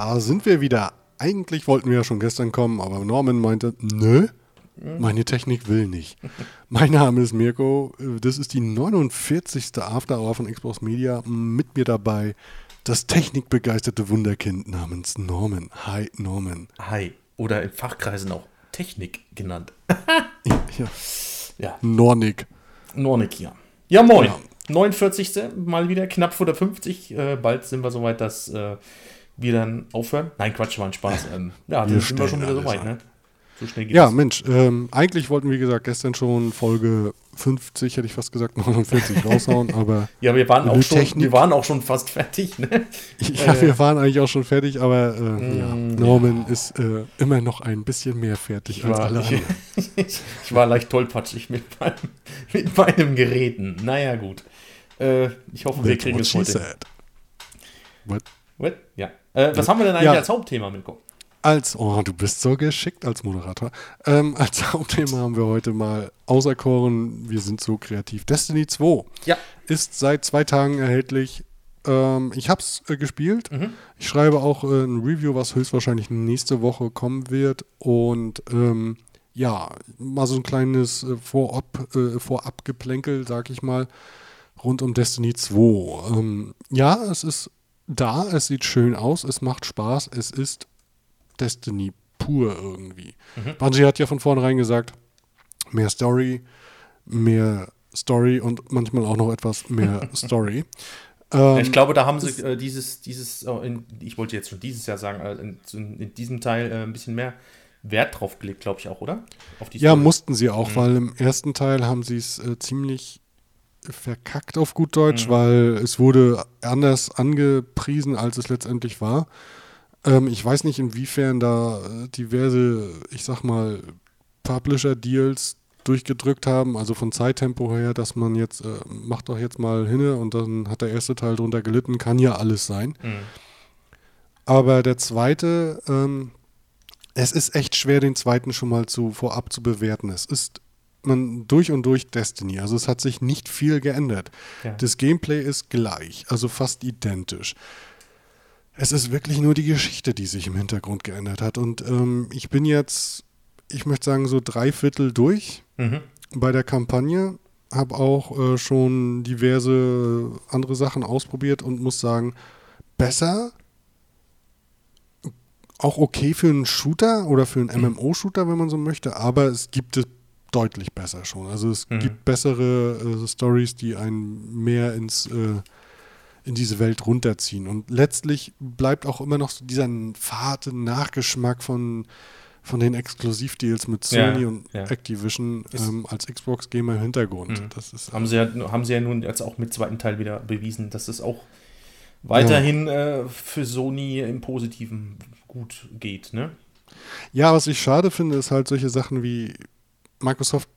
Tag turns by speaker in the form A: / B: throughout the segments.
A: Da sind wir wieder. Eigentlich wollten wir ja schon gestern kommen, aber Norman meinte, nö, meine Technik will nicht. mein Name ist Mirko. Das ist die 49. After Hour von Xbox Media. Mit mir dabei das technikbegeisterte Wunderkind namens Norman. Hi, Norman.
B: Hi. Oder in Fachkreisen auch Technik genannt.
A: ja, ja. ja. Nornik.
B: Nornik, ja. Ja, moin. Ja. 49. Mal wieder, knapp vor der 50. Äh, bald sind wir soweit, dass äh, wir dann aufhören. Nein, Quatsch, war ein Spaß. Ähm, ja, dann sind wir schon wieder soweit, ne?
A: So schnell geht Ja, das. Mensch, ähm, eigentlich wollten wir, wie gesagt, gestern schon Folge 50, hätte ich fast gesagt, 49 raushauen, aber.
B: ja, wir waren, auch schon, wir waren auch schon fast fertig, ne?
A: ja, äh, wir waren eigentlich auch schon fertig, aber äh, mm, ja, Norman ja. ist äh, immer noch ein bisschen mehr fertig
B: ich
A: als
B: war, alle anderen. Ich, ich, war leicht tollpatschig mit meinem, mit meinem Geräten. Naja, gut. Äh, ich hoffe, wir kriegen es heute. Said. What? What? Ja. Äh, was haben wir denn eigentlich ja. als Hauptthema, Milko?
A: Als, oh, du bist so geschickt als Moderator. Ähm, als Hauptthema haben wir heute mal auserkoren, wir sind so kreativ. Destiny 2
B: ja.
A: ist seit zwei Tagen erhältlich. Ähm, ich habe es äh, gespielt. Mhm. Ich schreibe auch äh, ein Review, was höchstwahrscheinlich nächste Woche kommen wird. Und ähm, ja, mal so ein kleines äh, Vorab, äh, Vorabgeplänkel, sag ich mal, rund um Destiny 2. Ähm, ja, es ist da, es sieht schön aus, es macht Spaß, es ist Destiny pur irgendwie. Mhm. Bungie hat ja von vornherein gesagt, mehr Story, mehr Story und manchmal auch noch etwas mehr Story.
B: Ähm, ich glaube, da haben sie äh, dieses, dieses oh, in, ich wollte jetzt schon dieses Jahr sagen, äh, in, in, diesem Teil äh, ein bisschen mehr Wert drauf gelegt, glaube ich auch, oder?
A: ja, mussten sie auch, mhm. weil im ersten Teil haben sie es äh, ziemlich verkackt auf gut Deutsch, mhm. weil es wurde anders angepriesen, als es letztendlich war. Ähm, ich weiß nicht, inwiefern da äh, diverse, ich sag mal, Publisher-Deals durchgedrückt haben, also von Zeittempo her, dass man jetzt, äh, macht doch jetzt mal hinne und dann hat der erste Teil drunter gelitten, kann ja alles sein. Mhm. Aber der zweite, ähm, es ist echt schwer, den zweiten schon mal zu, vorab zu bewerten. Es ist man durch und durch Destiny. Also es hat sich nicht viel geändert. Ja. Das Gameplay ist gleich, also fast identisch. Es ist wirklich nur die Geschichte, die sich im Hintergrund geändert hat. Und ähm, ich bin jetzt, ich möchte sagen, so drei Viertel durch mhm. bei der Kampagne. Habe auch äh, schon diverse andere Sachen ausprobiert und muss sagen, besser, auch okay für einen Shooter oder für einen. MMO-Shooter, wenn man so möchte, aber es gibt es deutlich besser schon. Also es mhm. gibt bessere äh, Stories, die einen mehr ins äh, in diese Welt runterziehen. Und letztlich bleibt auch immer noch so dieser fade Nachgeschmack von, von den Exklusivdeals mit Sony ja, und ja. Activision ähm, als Xbox-Gamer im Hintergrund.
B: Mhm. Das ist, haben, sie ja, haben sie ja nun jetzt auch mit zweiten Teil wieder bewiesen, dass es auch weiterhin ja. äh, für Sony im Positiven gut geht, ne?
A: Ja, was ich schade finde, ist halt solche Sachen wie Microsoft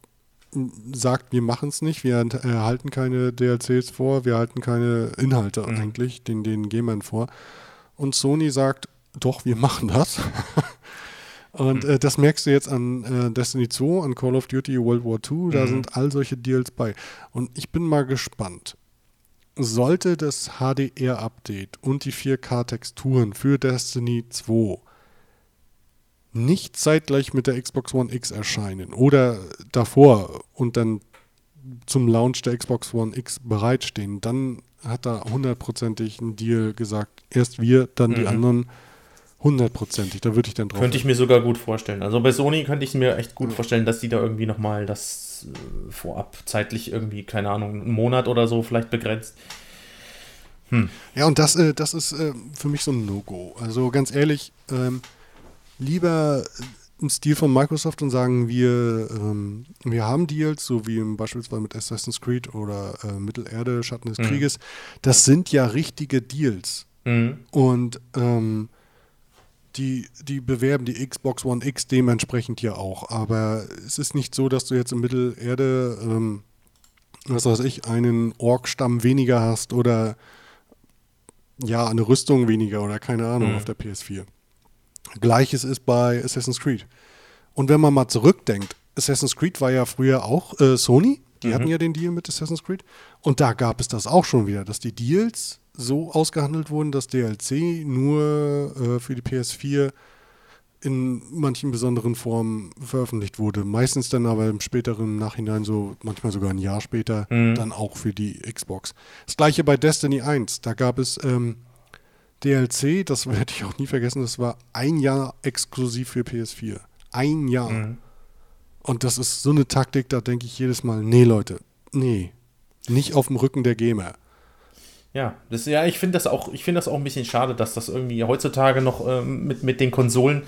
A: sagt, wir machen es nicht, wir erhalten keine DLCs vor, wir erhalten keine Inhalte mhm. eigentlich den, den Gamern vor. Und Sony sagt, doch, wir machen das. Und mhm. äh, das merkst du jetzt an äh, Destiny 2, an Call of Duty World War II, da mhm. sind all solche Deals bei. Und ich bin mal gespannt. Sollte das HDR-Update und die 4K-Texturen für Destiny 2 nicht zeitgleich mit der Xbox One X erscheinen oder davor und dann zum Launch der Xbox One X bereitstehen, dann hat er hundertprozentig einen Deal gesagt. Erst wir, dann mhm. die anderen. Hundertprozentig, da würde ich dann
B: drauf. Könnte ich mir sogar gut vorstellen. Also bei Sony könnte ich mir echt gut ja. vorstellen, dass die da irgendwie nochmal das äh, vorab zeitlich irgendwie, keine Ahnung, einen Monat oder so vielleicht begrenzt.
A: Hm. Ja, und das, äh, das ist äh, für mich so ein No-Go. Also ganz ehrlich, ähm, lieber im Stil von Microsoft und sagen, wir, ähm, wir haben Deals, so wie beispielsweise mit Assassin's Creed oder äh, Mittelerde, Schatten des mhm. Krieges. Das sind ja richtige Deals. Mhm. Und ähm, die, die bewerben die Xbox One X dementsprechend ja auch. Aber es ist nicht so, dass du jetzt in Mittelerde, ähm, was weiß ich, einen Ork-Stamm weniger hast oder ja, eine Rüstung weniger oder keine Ahnung mhm. auf der PS4. Gleiches ist bei Assassin's Creed. Und wenn man mal zurückdenkt, Assassin's Creed war ja früher auch äh, Sony. Die mhm. hatten ja den Deal mit Assassin's Creed. Und da gab es das auch schon wieder, dass die Deals so ausgehandelt wurden, dass DLC nur äh, für die PS4 in manchen besonderen Formen veröffentlicht wurde. Meistens dann aber im späteren Nachhinein, so manchmal sogar ein Jahr später, mhm. dann auch für die Xbox. Das gleiche bei Destiny 1. Da gab es ähm, DLC, das werde ich auch nie vergessen, das war ein Jahr exklusiv für PS4. Ein Jahr. Mhm. Und das ist so eine Taktik, da denke ich jedes Mal, nee Leute, nee, nicht auf dem Rücken der Gamer.
B: Ja, das, ja, ich finde das auch, ich finde das auch ein bisschen schade, dass das irgendwie heutzutage noch ähm, mit, mit den Konsolen,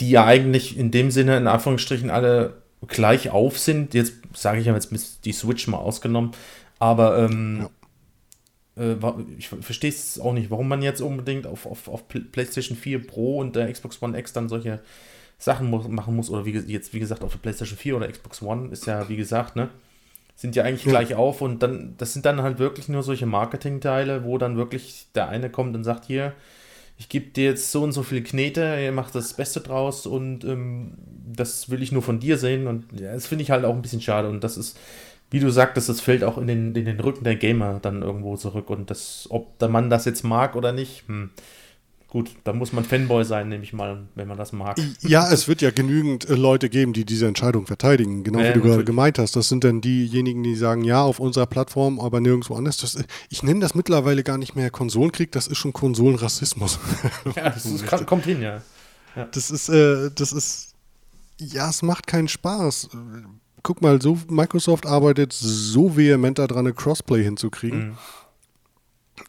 B: die ja eigentlich in dem Sinne in Anführungsstrichen alle gleich auf sind, jetzt sage ich ja jetzt die Switch mal ausgenommen, aber ähm, ja. Äh, ich verstehe es auch nicht, warum man jetzt unbedingt auf, auf, auf PlayStation 4 Pro und der Xbox One X dann solche Sachen machen muss, oder wie, jetzt wie gesagt auf der PlayStation 4 oder Xbox One ist ja wie gesagt, ne? sind ja eigentlich gleich auf und dann, das sind dann halt wirklich nur solche Marketingteile, wo dann wirklich der eine kommt und sagt, hier, ich gebe dir jetzt so und so viel Knete, ihr macht das Beste draus und ähm, das will ich nur von dir sehen und ja, das finde ich halt auch ein bisschen schade und das ist, wie du sagtest, das fällt auch in den, in den Rücken der Gamer dann irgendwo zurück und das, ob der Mann das jetzt mag oder nicht, hm, Gut, da muss man Fanboy sein, nehme ich mal, wenn man das mag.
A: Ja, es wird ja genügend äh, Leute geben, die diese Entscheidung verteidigen. Genau ja, wie du gerade gemeint hast. Das sind dann diejenigen, die sagen, ja, auf unserer Plattform, aber nirgendwo anders. Das, ich nenne das mittlerweile gar nicht mehr Konsolenkrieg, das ist schon Konsolenrassismus.
B: Ja, das ist, kommt hin, ja.
A: ja. Das ist, äh, das ist, ja, es macht keinen Spaß. Guck mal, so Microsoft arbeitet so vehement daran, eine Crossplay hinzukriegen. Mhm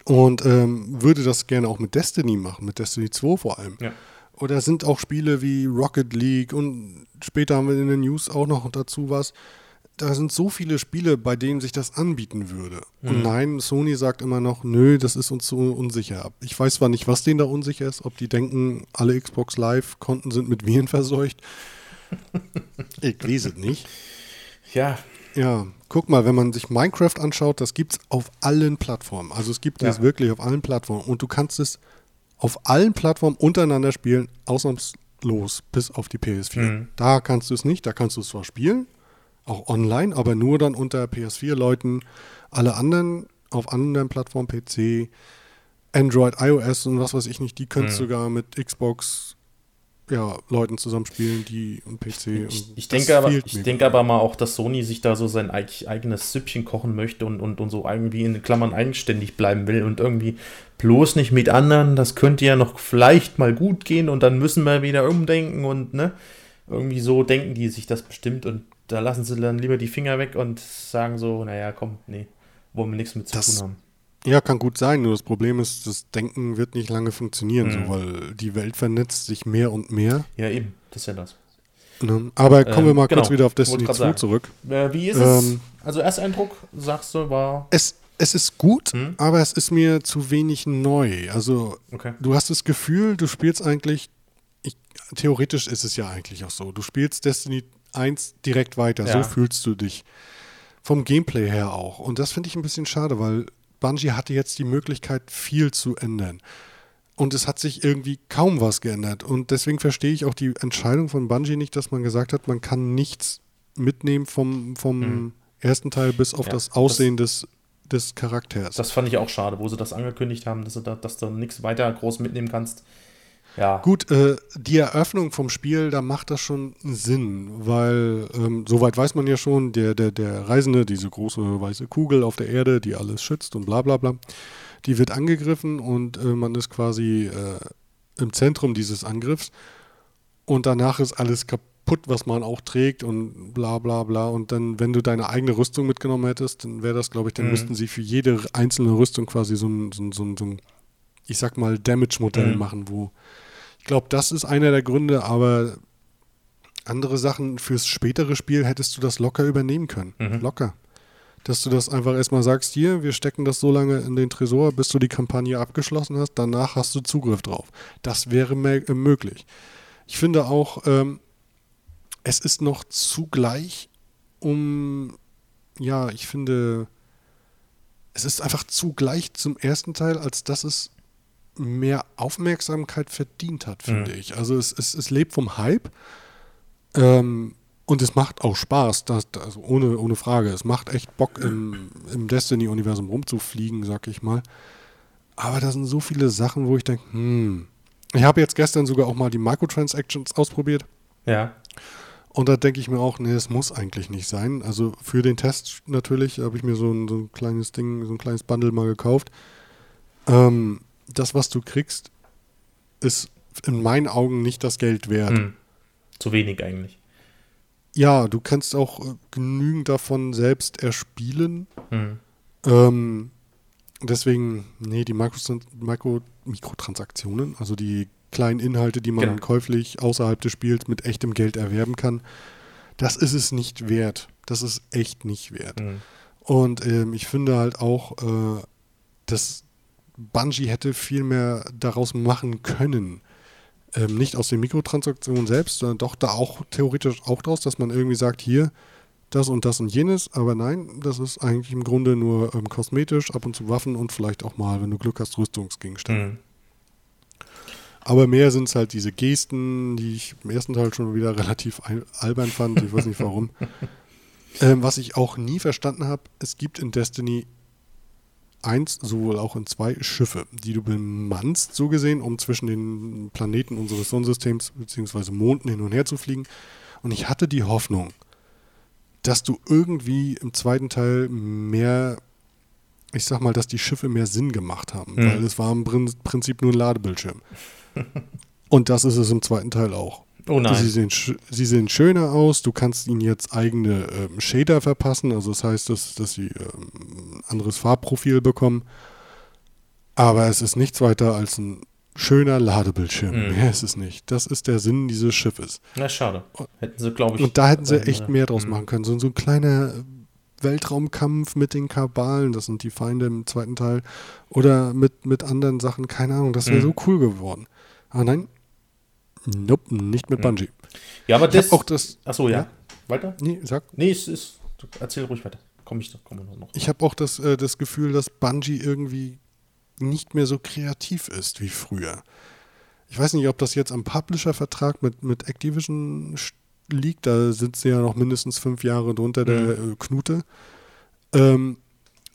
A: und ähm, würde das gerne auch mit Destiny machen, mit Destiny 2 vor allem. Ja. Oder sind auch Spiele wie Rocket League und später haben wir in den News auch noch dazu was. Da sind so viele Spiele, bei denen sich das anbieten würde. Mhm. Und nein, Sony sagt immer noch, nö, das ist uns so unsicher. Ich weiß zwar nicht, was denen da unsicher ist, ob die denken, alle Xbox Live-Konten sind mit Viren verseucht. ich weiß es nicht.
B: Ja.
A: Ja, guck mal, wenn man sich Minecraft anschaut, das gibt es auf allen Plattformen. Also es gibt es ja. wirklich auf allen Plattformen. Und du kannst es auf allen Plattformen untereinander spielen, ausnahmslos, bis auf die PS4. Mhm. Da kannst du es nicht, da kannst du es zwar spielen, auch online, aber nur dann unter PS4-Leuten. Alle anderen auf anderen Plattformen, PC, Android, iOS und was weiß ich nicht, die können mhm. sogar mit Xbox ja, Leuten zusammenspielen, die am PC.
B: Ich, ich denke, aber, ich denke aber mal auch, dass Sony sich da so sein eigenes Süppchen kochen möchte und, und, und so irgendwie in Klammern eigenständig bleiben will und irgendwie bloß nicht mit anderen. Das könnte ja noch vielleicht mal gut gehen und dann müssen wir wieder umdenken und ne, irgendwie so denken die sich das bestimmt und da lassen sie dann lieber die Finger weg und sagen so, naja, komm, nee, wollen wir nichts mit zu das, tun haben.
A: Ja, kann gut sein. Nur das Problem ist, das Denken wird nicht lange funktionieren, mhm. so, weil die Welt vernetzt sich mehr und mehr.
B: Ja, eben. Das ist ja das.
A: Ne? Aber kommen ähm, wir mal genau. kurz wieder auf Destiny 2 sagen. zurück.
B: Äh, wie ist es? Ähm, also, Ersteindruck, sagst du, war.
A: Es, es ist gut, hm? aber es ist mir zu wenig neu. Also, okay. du hast das Gefühl, du spielst eigentlich. Ich, theoretisch ist es ja eigentlich auch so. Du spielst Destiny 1 direkt weiter. Ja. So fühlst du dich. Vom Gameplay her auch. Und das finde ich ein bisschen schade, weil Bungie hatte jetzt die Möglichkeit, viel zu ändern. Und es hat sich irgendwie kaum was geändert. Und deswegen verstehe ich auch die Entscheidung von Bungie nicht, dass man gesagt hat, man kann nichts mitnehmen vom, vom mhm. ersten Teil bis auf ja, das Aussehen das, des, des Charakters.
B: Das fand ich auch schade, wo sie das angekündigt haben, dass du, da, dass du nichts weiter groß mitnehmen kannst.
A: Ja. Gut, äh, die Eröffnung vom Spiel, da macht das schon Sinn, weil ähm, soweit weiß man ja schon, der, der, der Reisende, diese große weiße Kugel auf der Erde, die alles schützt und bla bla bla, die wird angegriffen und äh, man ist quasi äh, im Zentrum dieses Angriffs und danach ist alles kaputt, was man auch trägt und bla bla bla. Und dann, wenn du deine eigene Rüstung mitgenommen hättest, dann wäre das, glaube ich, dann mhm. müssten sie für jede einzelne Rüstung quasi so ein, so ein, so ein, so ein ich sag mal, Damage-Modell mhm. machen, wo ich glaube, das ist einer der Gründe, aber andere Sachen fürs spätere Spiel hättest du das locker übernehmen können. Mhm. Locker. Dass du das einfach erstmal sagst, hier, wir stecken das so lange in den Tresor, bis du die Kampagne abgeschlossen hast, danach hast du Zugriff drauf. Das wäre äh, möglich. Ich finde auch, ähm, es ist noch zugleich um, ja, ich finde, es ist einfach zugleich zum ersten Teil, als dass es mehr Aufmerksamkeit verdient hat, finde mhm. ich. Also es, es, es lebt vom Hype. Ähm, Und es macht auch Spaß, das, also ohne, ohne Frage. Es macht echt Bock, im, im Destiny-Universum rumzufliegen, sag ich mal. Aber da sind so viele Sachen, wo ich denke, hm. Ich habe jetzt gestern sogar auch mal die Microtransactions ausprobiert.
B: Ja.
A: Und da denke ich mir auch, nee, es muss eigentlich nicht sein. Also für den Test natürlich habe ich mir so ein, so ein, kleines Ding, so ein kleines Bundle mal gekauft. Ähm, das, was du kriegst, ist in meinen Augen nicht das Geld wert. Hm.
B: Zu wenig eigentlich.
A: Ja, du kannst auch äh, genügend davon selbst erspielen. Hm. Ähm, deswegen, nee, die Mikro, Mikrotransaktionen, also die kleinen Inhalte, die man genau. käuflich außerhalb des Spiels mit echtem Geld erwerben kann, das ist es nicht wert. Das ist echt nicht wert. Mhm. Und ähm, ich finde halt auch, äh, dass Bungie hätte viel mehr daraus machen können. Ähm, nicht aus den Mikrotransaktionen selbst, sondern doch da auch theoretisch auch draus, dass man irgendwie sagt, hier, das und das und jenes, aber nein, das ist eigentlich im Grunde nur ähm, kosmetisch, ab und zu Waffen und vielleicht auch mal, wenn du Glück hast, Rüstungsgegenstände. Mhm. Aber mehr sind es halt diese Gesten, die ich im ersten Teil schon wieder relativ albern fand. Ich weiß nicht warum. ähm, was ich auch nie verstanden habe, es gibt in Destiny 1, sowohl auch in 2 Schiffe, die du bemannst, so gesehen, um zwischen den Planeten unseres Sonnensystems bzw. Monden hin und her zu fliegen. Und ich hatte die Hoffnung, dass du irgendwie im zweiten Teil mehr, ich sag mal, dass die Schiffe mehr Sinn gemacht haben, mhm. weil es war im Prinzip nur ein Ladebildschirm. Und das ist es im zweiten Teil auch.
B: Oh nein.
A: Sie sehen, sie sehen schöner aus. Du kannst ihnen jetzt eigene ähm, Shader verpassen. Also das heißt, dass, dass sie ähm, ein anderes Farbprofil bekommen. Aber es ist nichts weiter als ein schöner Ladebildschirm. Mhm. Mehr ist es nicht. Das ist der Sinn dieses Schiffes.
B: Na, schade. Hätten sie, glaube ich.
A: Und da hätten sie echt mehr draus mhm. machen können. So, so ein kleiner Weltraumkampf mit den Kabalen, das sind die Feinde im zweiten Teil. Oder mit, mit anderen Sachen, keine Ahnung. Das wäre mhm. so cool geworden. Ah nein, nope, nicht mit hm. Bungie.
B: Ja, aber das.
A: auch das.
B: Achso, ja. ja. Weiter?
A: Nee, sag.
B: Nee, es ist. Erzähl ruhig weiter. Komm ich komm noch.
A: Ich habe auch das, äh, das Gefühl, dass Bungie irgendwie nicht mehr so kreativ ist wie früher. Ich weiß nicht, ob das jetzt am Publisher-Vertrag mit, mit Activision liegt. Da sind sie ja noch mindestens fünf Jahre drunter der mhm. äh, Knute. Ähm,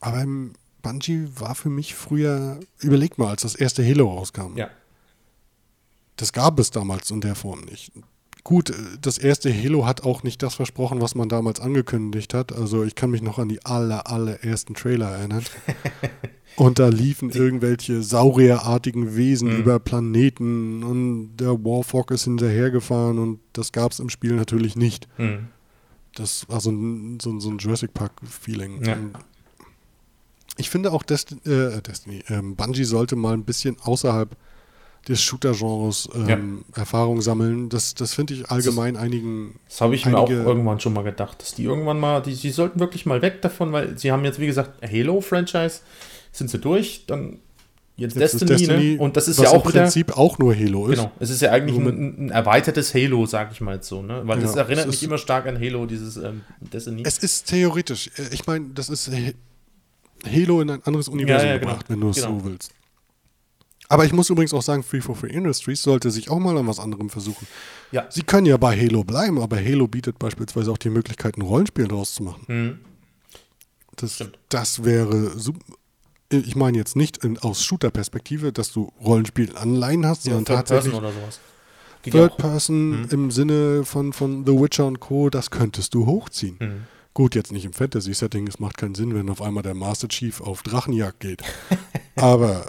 A: aber im Bungie war für mich früher, überleg mal, als das erste Halo rauskam.
B: Ja.
A: Das gab es damals in der Form nicht. Gut, das erste Halo hat auch nicht das versprochen, was man damals angekündigt hat. Also ich kann mich noch an die aller, allerersten Trailer erinnern. und da liefen irgendwelche saurierartigen Wesen mhm. über Planeten und der Warfog ist hinterhergefahren und das gab es im Spiel natürlich nicht. Mhm. Das war so ein, so, so ein Jurassic Park-Feeling. Ja. Ich finde auch Desti äh, Destiny, ähm, Bungie sollte mal ein bisschen außerhalb des Shooter-Genres ähm, ja. Erfahrung sammeln. Das, das finde ich allgemein
B: das,
A: einigen.
B: Das habe ich mir auch irgendwann schon mal gedacht, dass die irgendwann mal, die, die sollten wirklich mal weg davon, weil sie haben jetzt, wie gesagt, Halo-Franchise, sind sie durch, dann jetzt, jetzt Destiny, Destiny ne? und das ist ja auch
A: im Prinzip wieder, auch nur Halo
B: ist. Genau, es ist ja eigentlich ein, ein, erweitertes Halo, sag ich mal jetzt so, ne? Weil ja, das erinnert mich immer stark an Halo, dieses ähm, Destiny.
A: Es ist theoretisch, äh, ich meine, das ist Halo in ein anderes Universum ja, ja, genau. gebracht, wenn du es genau. so willst. Aber ich muss übrigens auch sagen, Free for Free Industries sollte sich auch mal an was anderem versuchen.
B: Ja.
A: Sie können ja bei Halo bleiben, aber Halo bietet beispielsweise auch die Möglichkeit, ein Rollenspiel daraus zu machen. Mhm. Das, das wäre. Ich meine jetzt nicht in, aus Shooter-Perspektive, dass du Rollenspiel-Anleihen hast,
B: ja, sondern tatsächlich. Person oder sowas.
A: Third Person mhm. im Sinne von, von The Witcher und Co., das könntest du hochziehen. Mhm. Gut, jetzt nicht im Fantasy-Setting, es macht keinen Sinn, wenn auf einmal der Master Chief auf Drachenjagd geht. Aber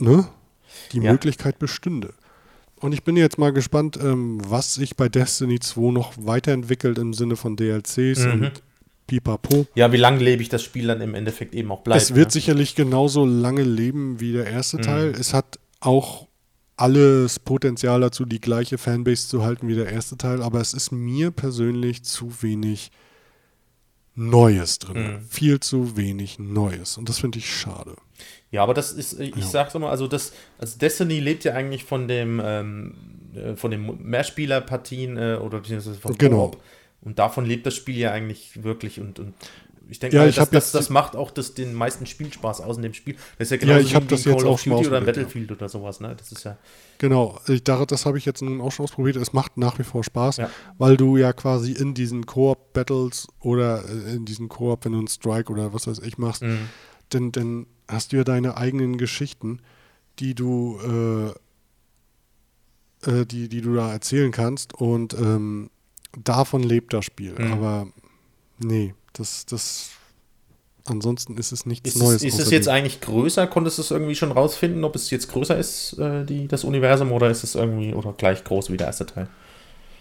A: ne, die ja. Möglichkeit bestünde. Und ich bin jetzt mal gespannt, ähm, was sich bei Destiny 2 noch weiterentwickelt im Sinne von DLCs mhm. und Pipapo.
B: Ja, wie langlebig das Spiel dann im Endeffekt eben auch bleibt.
A: Es wird ne? sicherlich genauso lange leben wie der erste mhm. Teil. Es hat auch alles Potenzial dazu, die gleiche Fanbase zu halten wie der erste Teil, aber es ist mir persönlich zu wenig Neues drin. Mhm. Viel zu wenig Neues. Und das finde ich schade.
B: Ja, aber das ist, ich ja. sag's immer, also das, also Destiny lebt ja eigentlich von dem, ähm, äh, von den Mehrspielerpartien äh, oder beziehungsweise von
A: genau.
B: Und davon lebt das Spiel ja eigentlich wirklich und, und ich denke,
A: ja,
B: mal,
A: ich
B: das,
A: das,
B: das, macht auch das, den meisten Spielspaß aus in dem Spiel. Das ist ja
A: genau ja, ich wie, das
B: Call
A: jetzt
B: of
A: Duty
B: oder Battlefield ja. oder sowas, ne? Das ist ja.
A: Genau, ich, das habe ich jetzt nun auch schon ausprobiert. Es macht nach wie vor Spaß, ja. weil du ja quasi in diesen Koop-Battles oder äh, in diesen Koop, wenn du einen Strike oder was weiß ich machst, mhm. dann, dann hast du ja deine eigenen Geschichten, die du, äh, äh, die, die du da erzählen kannst und ähm, davon lebt das Spiel. Mhm. Aber nee, das, das ansonsten ist es nichts
B: ist
A: Neues.
B: Es, ist es jetzt eigentlich größer? Konntest du es irgendwie schon rausfinden, ob es jetzt größer ist, äh, die, das Universum, oder ist es irgendwie oder gleich groß wie der erste Teil?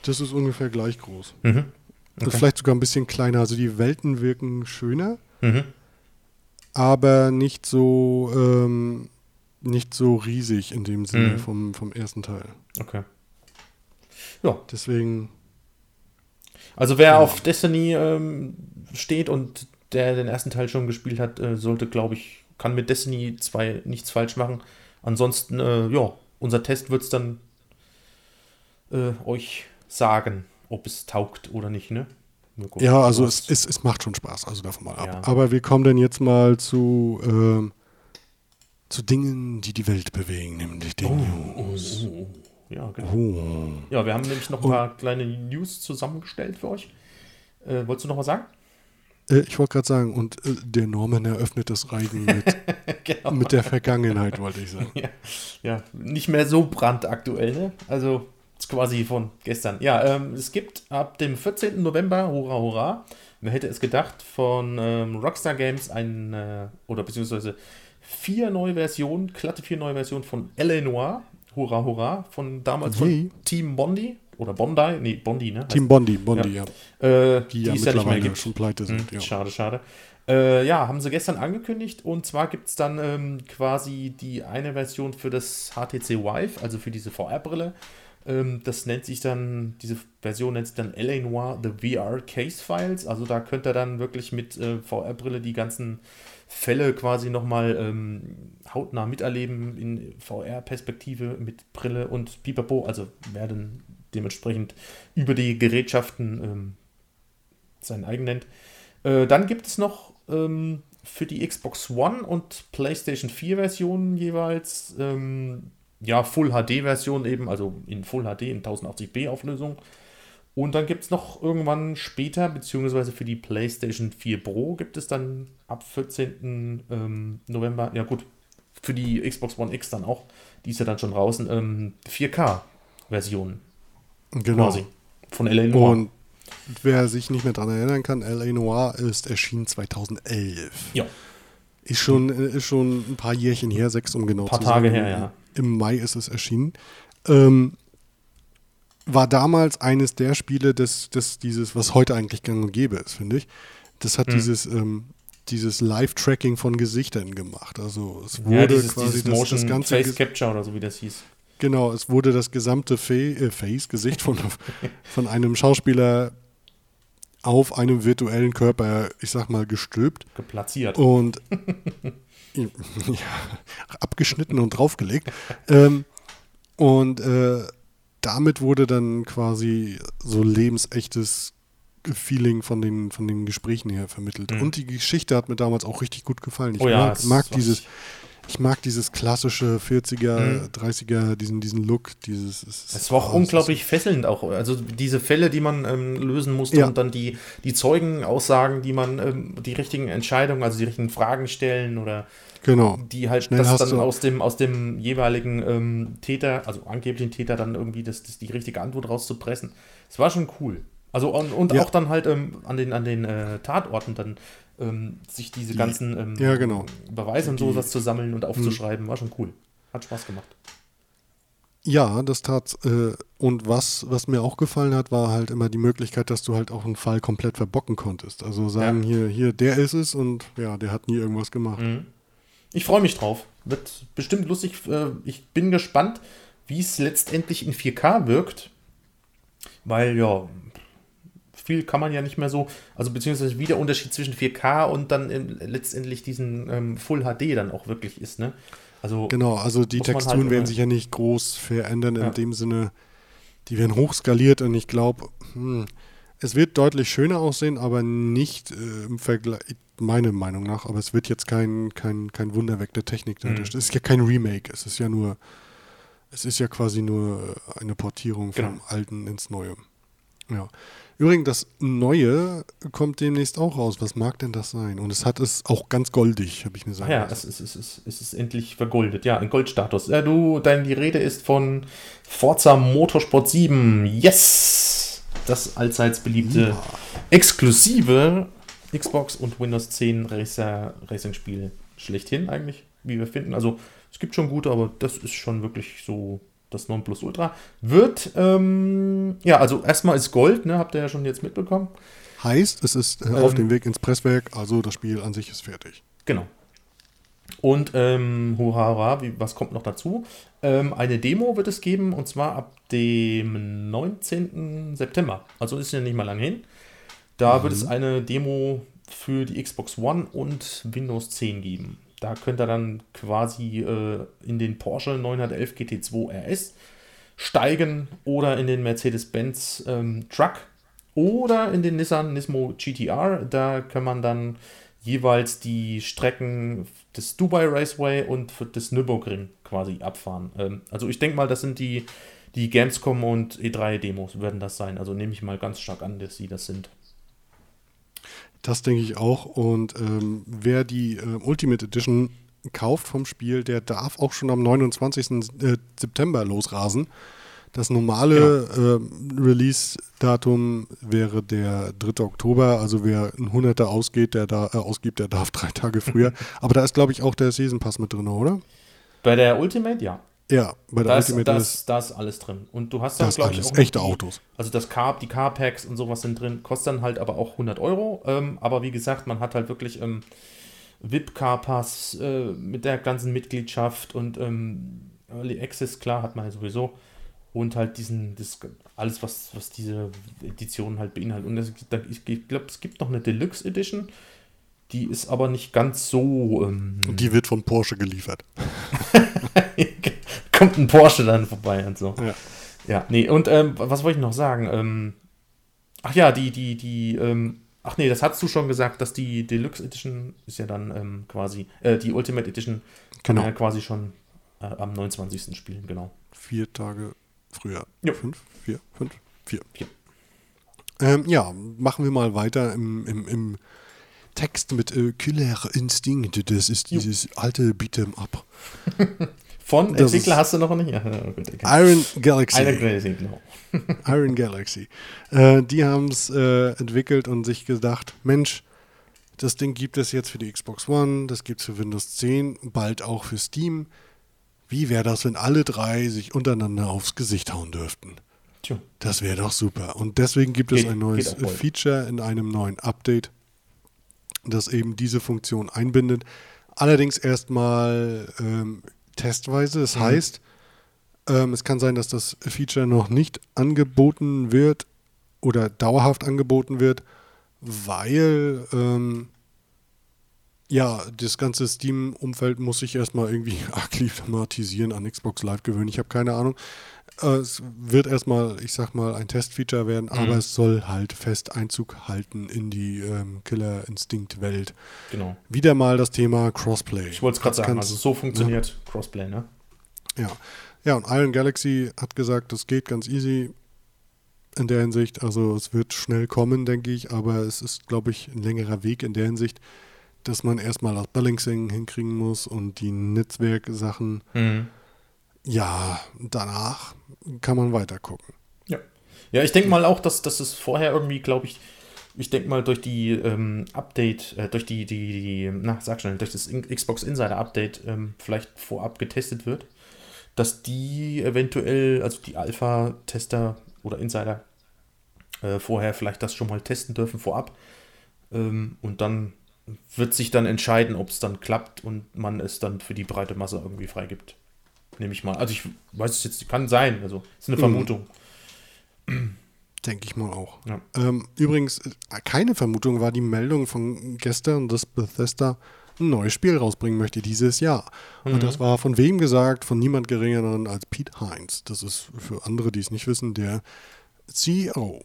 A: Das ist ungefähr gleich groß. Mhm. Okay. Das ist vielleicht sogar ein bisschen kleiner. Also die Welten wirken schöner, mhm. aber nicht so ähm, nicht so riesig in dem Sinne mhm. vom, vom ersten Teil.
B: Okay.
A: Ja. Deswegen.
B: Also wer ja. auf Destiny ähm, steht und der den ersten Teil schon gespielt hat, äh, sollte, glaube ich, kann mit Destiny 2 nichts falsch machen. Ansonsten, äh, ja, unser Test wird es dann äh, euch sagen, ob es taugt oder nicht, ne?
A: Ja, also es, es, es, macht schon Spaß, also davon mal ab. Ja. Aber wir kommen dann jetzt mal zu, ähm, zu Dingen, die die Welt bewegen, nämlich den oh, News. Oh, oh,
B: oh. Ja, genau. Oh. Ja, wir haben nämlich noch ein paar kleine News zusammengestellt für euch. Äh, wolltest du noch was sagen?
A: Äh, ich wollte gerade sagen, und äh, der Norman eröffnet das Reigen mit, genau. mit der Vergangenheit, wollte ich sagen.
B: Ja, ja, nicht mehr so brandaktuell, ne? Also quasi von gestern. Ja, ähm, es gibt ab dem 14. November, hurra, hurra, wer hätte es gedacht, von ähm, Rockstar Games ein, äh, oder beziehungsweise vier neue Versionen, glatte vier neue Versionen von L.A. Noir, hurra, hurra, von damals von Team Bondi, oder Bondi, nee, Bondi, ne?
A: Team Bondi, Bondi, ja.
B: ja. Äh, die, die ja es ja nicht mehr gibt.
A: schon pleite sind. Hm,
B: ja. Schade, schade. Äh, ja, haben sie gestern angekündigt und zwar gibt es dann ähm, quasi die eine Version für das HTC Vive, also für diese VR-Brille. Ähm, das nennt sich dann, diese Version nennt sich dann LA Noir The VR Case Files. Also da könnt ihr dann wirklich mit äh, VR-Brille die ganzen Fälle quasi nochmal ähm, hautnah miterleben in VR-Perspektive mit Brille und Pipapo. Also werden dementsprechend über die Gerätschaften ähm, sein eigen nennt. Äh, dann gibt es noch ähm, für die Xbox One und PlayStation 4 Versionen jeweils ähm, ja Full HD Version eben, also in Full HD in 1080p Auflösung. Und dann gibt es noch irgendwann später, beziehungsweise für die PlayStation 4 Pro gibt es dann ab 14. Ähm, November, ja gut, für die Xbox One X dann auch, die ist ja dann schon draußen, 4K-Versionen. Ähm,
A: Genau.
B: Quasi. Von L.A. Noir.
A: Und wer sich nicht mehr daran erinnern kann, L.A. Noir ist erschienen 2011.
B: Ja.
A: Ist schon, ist schon ein paar Jährchen her, sechs um genau
B: zu sein. Ein paar Tage her, ja.
A: Im Mai ist es erschienen. Ähm, war damals eines der Spiele, das, das dieses, was heute eigentlich gang und gäbe ist, finde ich. Das hat hm. dieses, ähm, dieses Live-Tracking von Gesichtern gemacht. Also es wurde ja,
B: dieses, quasi dieses das, das ganze Face Capture oder so wie das hieß.
A: Genau, es wurde das gesamte Fa äh, Face, Gesicht von, von einem Schauspieler auf einem virtuellen Körper, ich sag mal, gestülpt.
B: Geplatziert.
A: Und ja, abgeschnitten und draufgelegt. ähm, und äh, damit wurde dann quasi so lebensechtes Feeling von den, von den Gesprächen her vermittelt. Mhm. Und die Geschichte hat mir damals auch richtig gut gefallen. Ich oh ja, mag, mag dieses, ich mag dieses klassische 40er, mhm. 30er, diesen, diesen Look, dieses.
B: Es, es war auch oh, unglaublich fesselnd auch. Also diese Fälle, die man ähm, lösen musste ja. und dann die, die Zeugenaussagen, die man, ähm, die richtigen Entscheidungen, also die richtigen Fragen stellen oder
A: genau.
B: die halt Schnell das dann aus dem, aus dem jeweiligen ähm, Täter, also angeblichen Täter, dann irgendwie das, das die richtige Antwort rauszupressen. Es war schon cool. Also und, und ja. auch dann halt ähm, an den, an den äh, Tatorten dann ähm, sich diese ganzen ähm,
A: ja, genau.
B: Beweise und sowas zu sammeln und aufzuschreiben, war schon cool. Hat Spaß gemacht.
A: Ja, das tat. Äh, und was, was mir auch gefallen hat, war halt immer die Möglichkeit, dass du halt auch einen Fall komplett verbocken konntest. Also sagen, ja. hier, hier, der ist es und ja, der hat nie irgendwas gemacht. Mhm.
B: Ich freue mich drauf. Wird bestimmt lustig. Äh, ich bin gespannt, wie es letztendlich in 4K wirkt. Weil ja, viel kann man ja nicht mehr so, also beziehungsweise wie der Unterschied zwischen 4K und dann letztendlich diesen ähm, Full HD dann auch wirklich ist, ne?
A: Also genau, also die Texturen halt werden sich ja nicht groß verändern ja. in dem Sinne, die werden hochskaliert und ich glaube, hm, Es wird deutlich schöner aussehen, aber nicht äh, im Vergleich, meiner Meinung nach, aber es wird jetzt kein, kein, kein Wunderwerk der Technik dadurch. Mhm. Es ist ja kein Remake, es ist ja nur, es ist ja quasi nur eine Portierung vom genau. Alten ins Neue. Ja. Übrigens, das Neue kommt demnächst auch raus. Was mag denn das sein? Und es hat es auch ganz goldig, habe ich mir sagen
B: Ja, es ist, es, ist, es ist endlich vergoldet. Ja, ein Goldstatus. Ja, du, dein, die Rede ist von Forza Motorsport 7. Yes! Das allseits beliebte, ja. exklusive Xbox und Windows 10 Racer, Racing-Spiel schlechthin eigentlich, wie wir finden. Also es gibt schon gute, aber das ist schon wirklich so das Nonplusultra. Wird, ähm, ja, also erstmal ist Gold, ne, habt ihr ja schon jetzt mitbekommen.
A: Heißt, es ist äh, auf ähm, dem Weg ins Presswerk, also das Spiel an sich ist fertig.
B: Genau. Und ähm, hurra, hurra, wie, was kommt noch dazu? Ähm, eine Demo wird es geben und zwar ab dem 19. September. Also ist ja nicht mal lang hin. Da mhm. wird es eine Demo für die Xbox One und Windows 10 geben. Da könnt ihr dann quasi äh, in den Porsche 911 GT2 RS steigen oder in den Mercedes-Benz ähm, Truck oder in den Nissan Nismo GTR. Da kann man dann jeweils die Strecken des Dubai Raceway und des Nürburgring quasi abfahren. Ähm, also ich denke mal, das sind die, die Gamescom und E3-Demos werden das sein. Also nehme ich mal ganz stark an, dass sie das sind.
A: Das denke ich auch. Und ähm, wer die äh, Ultimate Edition kauft vom Spiel, der darf auch schon am 29. Äh, September losrasen. Das normale genau. äh, Release-Datum wäre der 3. Oktober. Also wer ein Hunderter ausgeht, der da, äh, ausgibt, der darf drei Tage früher. Aber da ist, glaube ich, auch der Season Pass mit drin, oder?
B: Bei der Ultimate, ja.
A: Ja,
B: bei der das, Ultimate das, ist das alles drin. Und du hast
A: dann, glaube ich, auch echte die, Autos.
B: Also das Car, die Car-Packs und sowas sind drin, kostet dann halt aber auch 100 Euro. Ähm, aber wie gesagt, man hat halt wirklich ähm, VIP-Car-Pass äh, mit der ganzen Mitgliedschaft und ähm, Early Access, klar, hat man ja sowieso. Und halt diesen, das, alles, was, was diese Edition halt beinhaltet. Und das, ich glaube, es gibt noch eine Deluxe Edition. Die ist aber nicht ganz so.
A: Ähm, und die wird von Porsche geliefert.
B: kommt ein Porsche dann vorbei und so. Ja, ja nee, und ähm, was wollte ich noch sagen? Ähm, ach ja, die, die, die, ähm, ach nee, das hast du schon gesagt, dass die Deluxe Edition ist ja dann ähm, quasi, äh, die Ultimate Edition kann genau. ja quasi schon äh, am 29. spielen, genau.
A: Vier Tage früher. Jo. Fünf, vier, fünf, vier. vier. Ähm, ja, machen wir mal weiter im, im, im Text mit äh, Killer Instinct. Das ist dieses alte Beat'em Up.
B: Von das Entwickler hast du noch nicht? Ja,
A: gut, Iron Galaxy. Iron Galaxy, genau. Iron Galaxy. Äh, die haben es äh, entwickelt und sich gedacht, Mensch, das Ding gibt es jetzt für die Xbox One, das gibt es für Windows 10, bald auch für Steam. Wie wäre das, wenn alle drei sich untereinander aufs Gesicht hauen dürften? Tja. Das wäre doch super. Und deswegen gibt es geht, ein neues Feature in einem neuen Update, das eben diese Funktion einbindet. Allerdings erstmal ähm, testweise. Das mhm. heißt, ähm, es kann sein, dass das Feature noch nicht angeboten wird oder dauerhaft angeboten wird, weil ähm, ja, das ganze Steam-Umfeld muss sich erstmal irgendwie akklimatisieren, an Xbox Live gewöhnen. Ich habe keine Ahnung. Äh, es wird erstmal, ich sag mal, ein Testfeature werden, mhm. aber es soll halt fest Einzug halten in die ähm, Killer Instinct-Welt.
B: Genau.
A: Wieder mal das Thema Crossplay.
B: Ich wollte es gerade sagen, also so funktioniert ja. Crossplay, ne?
A: Ja. Ja, und Iron Galaxy hat gesagt, das geht ganz easy in der Hinsicht. Also es wird schnell kommen, denke ich, aber es ist, glaube ich, ein längerer Weg in der Hinsicht, dass man erstmal das Balancing hinkriegen muss und die Netzwerksachen. Mhm. Ja, danach kann man weiter gucken.
B: Ja. Ja, ich denke mal auch, dass, dass es vorher irgendwie, glaube ich, ich denke mal durch die ähm, Update, äh, durch die, die, die, na, sag schnell, durch das Xbox Insider Update ähm, vielleicht vorab getestet wird, dass die eventuell, also die Alpha-Tester oder Insider äh, vorher vielleicht das schon mal testen dürfen vorab. Ähm, und dann wird sich dann entscheiden, ob es dann klappt und man es dann für die breite Masse irgendwie freigibt nehme ich mal. Also ich weiß es jetzt, kann sein, also ist eine mhm. Vermutung.
A: Denke ich mal auch. Ja. Ähm, übrigens, äh, keine Vermutung war die Meldung von gestern, dass Bethesda ein neues Spiel rausbringen möchte dieses Jahr. Mhm. Und das war von wem gesagt? Von niemand geringeren als Pete Heinz. Das ist für andere, die es nicht wissen, der CEO